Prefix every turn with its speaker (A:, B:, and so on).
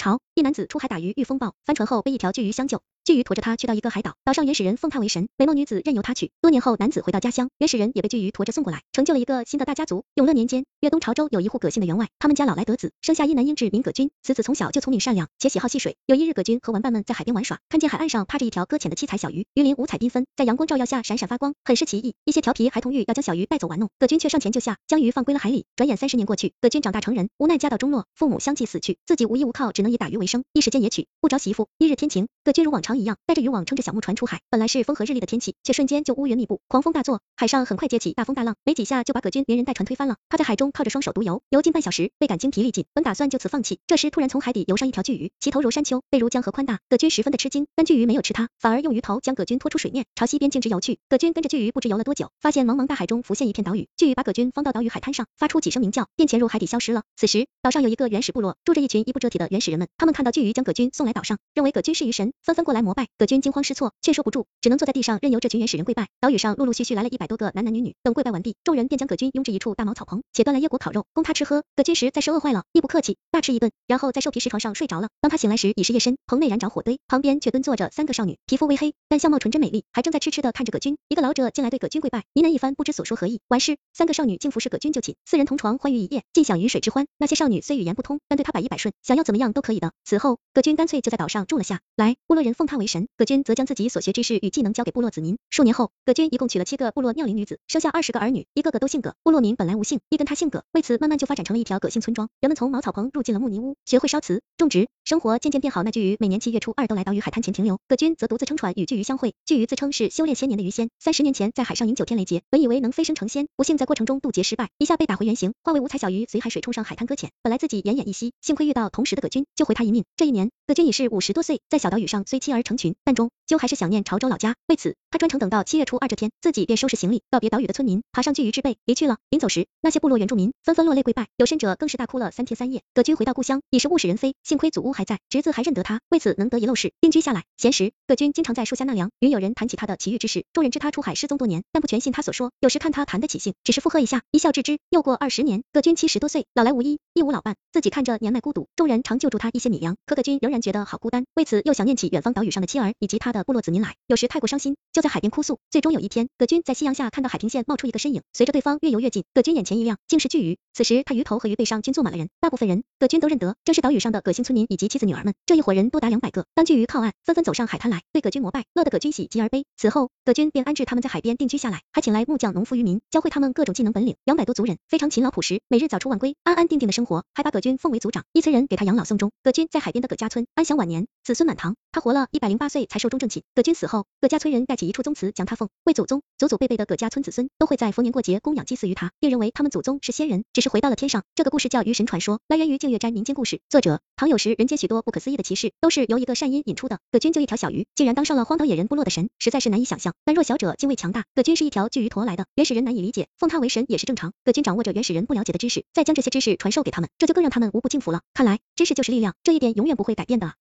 A: 朝一男子出海打鱼遇风暴，翻船后被一条巨鱼相救。巨鱼驮着他去到一个海岛，岛上原始人奉他为神，美貌女子任由他娶。多年后，男子回到家乡，原始人也被巨鱼驮着送过来，成就了一个新的大家族。永乐年间，粤东潮州有一户葛姓的员外，他们家老来得子，生下一男婴智名葛军。此子从小就聪明善良，且喜好戏水。有一日，葛军和玩伴们在海边玩耍，看见海岸上趴着一条搁浅的七彩小鱼，鱼鳞五彩缤纷，在阳光照耀下闪闪发光，很是奇异。一些调皮孩童欲要将小鱼带走玩弄，葛军却上前救下，将鱼放归了海里。转眼三十年过去，葛军长大成人，无奈家道中落，父母相继死去，自己无依无靠，只能以打鱼为生，一时间也娶不着媳妇。一日天晴，葛军如往常一样，带着渔网撑着小木船出海。本来是风和日丽的天气，却瞬间就乌云密布，狂风大作，海上很快接起大风大浪，没几下就把葛军连人带船推翻了。他在海中靠着双手独游，游近半小时，倍感精疲力尽，本打算就此放弃。这时突然从海底游上一条巨鱼，其头如山丘，背如江河宽大。葛军十分的吃惊，但巨鱼没有吃他，反而用鱼头将葛军拖出水面，朝西边径直游去。葛军跟着巨鱼不知游了多久，发现茫茫大海中浮现一片岛屿，巨鱼把葛军放到岛屿海滩上，发出几声鸣叫，便潜入海底消失了。此时岛上有一个原始部落，住着一群衣不遮体的原始人们，他们看到巨鱼将葛军送来岛上，认为葛军是鱼神，纷纷过来膜拜。葛军惊慌失措，劝说不住，只能坐在地上。任由这群原始人跪拜，岛屿上陆陆续续来了一百多个男男女女。等跪拜完毕，众人便将葛军拥至一处大茅草棚，且端来椰果烤肉供他吃喝。葛军实在是饿坏了，亦不客气，大吃一顿，然后在兽皮石床上睡着了。当他醒来时，已是夜深，棚内燃着火堆，旁边却蹲坐着三个少女，皮肤微黑，但相貌纯真美丽，还正在痴痴的看着葛军。一个老者进来对葛军跪拜，呢喃一番，不知所说何意。完事，三个少女竟服侍葛军就寝，四人同床欢愉一夜，尽享鱼水之欢。那些少女虽语言不通，但对他百依百顺，想要怎么样都可以的。此后，葛军干脆就在岛上住了下来，部落人奉他为神，葛军则将自己所学知识与技能交给部落子民。数年后。葛军一共娶了七个部落妙龄女子，生下二十个儿女，一个个都姓葛。部落民本来无姓，一跟他姓葛，为此慢慢就发展成了一条葛姓村庄。人们从茅草棚入进了木泥屋，学会烧瓷、种植，生活渐渐变好。那巨鱼每年七月初二都来岛屿海滩前停留，葛军则独自撑船与巨鱼相会。巨鱼自称是修炼千年的鱼仙，三十年前在海上饮酒天雷劫，本以为能飞升成仙，不幸在过程中渡劫失败，一下被打回原形，化为五彩小鱼，随海水冲上海滩搁浅。本来自己奄奄一息，幸亏遇到同时的葛军，救回他一命。这一年，葛军已是五十多岁，在小岛屿上虽妻儿而成群，但终究还是想念潮州老家。为此，他专程等到七月初二这天，自己。便收拾行李，告别岛屿的村民，爬上巨鱼之背，离去了。临走时，那些部落原住民纷纷落泪跪拜，有甚者更是大哭了三天三夜。葛军回到故乡，已是物是人非，幸亏祖屋还在，侄子还认得他，为此能得以陋室，定居下来。闲时，葛军经常在树下纳凉，与友人谈起他的奇遇之事，众人知他出海失踪多年，但不全信他所说。有时看他谈得起兴，只是附和一下，一笑置之。又过二十年，葛军七十多岁，老来无依，亦无老伴，自己看着年迈孤独，众人常救助他一些米粮，可葛军仍然觉得好孤单，为此又想念起远方岛屿上的妻儿以及他的部落子民来，有时太过伤心，就在海边哭诉。最终有一天，葛军在夕阳下看到海平线冒出一个身影，随着对方越游越近，葛军眼前一亮，竟是巨鱼。此时他鱼头和鱼背上均坐满了人，大部分人葛军都认得，正是岛屿上的葛姓村民以及妻子女儿们。这一伙人多达两百个。当巨鱼靠岸，纷纷走上海滩来，对葛军膜拜，乐得葛军喜极而悲。此后，葛军便安置他们在海边定居下来，还请来木匠、农夫、渔民，教会他们各种技能本领。两百多族人非常勤劳朴实，每日早出晚归，安安定定的生活，还把葛军奉为族长，一村人给他养老送终。葛军在海边的葛家村安享晚年，子孙满堂。他活了一百零八岁才寿终正寝。葛军死后，葛家村人盖起一处宗祠，将他奉为祖宗，祖祖辈辈的葛家村子孙都会在逢年过节供养祭祀于他，并认为他们祖宗是仙人，只是回到了天上。这个故事叫鱼神传说，来源于净月斋民间故事。作者唐有时，人间许多不可思议的奇事都是由一个善因引出的。葛军就一条小鱼，竟然当上了荒岛野人部落的神，实在是难以想象。但弱小者敬畏强大，葛军是一条巨鱼驮来的，原始人难以理解，奉他为神也是正常。葛军掌握着原始人不了解的知识，再将这些知识传授给他们，这就更让他们无不敬服了。看来知识就是力量，这一点永远不会改变的。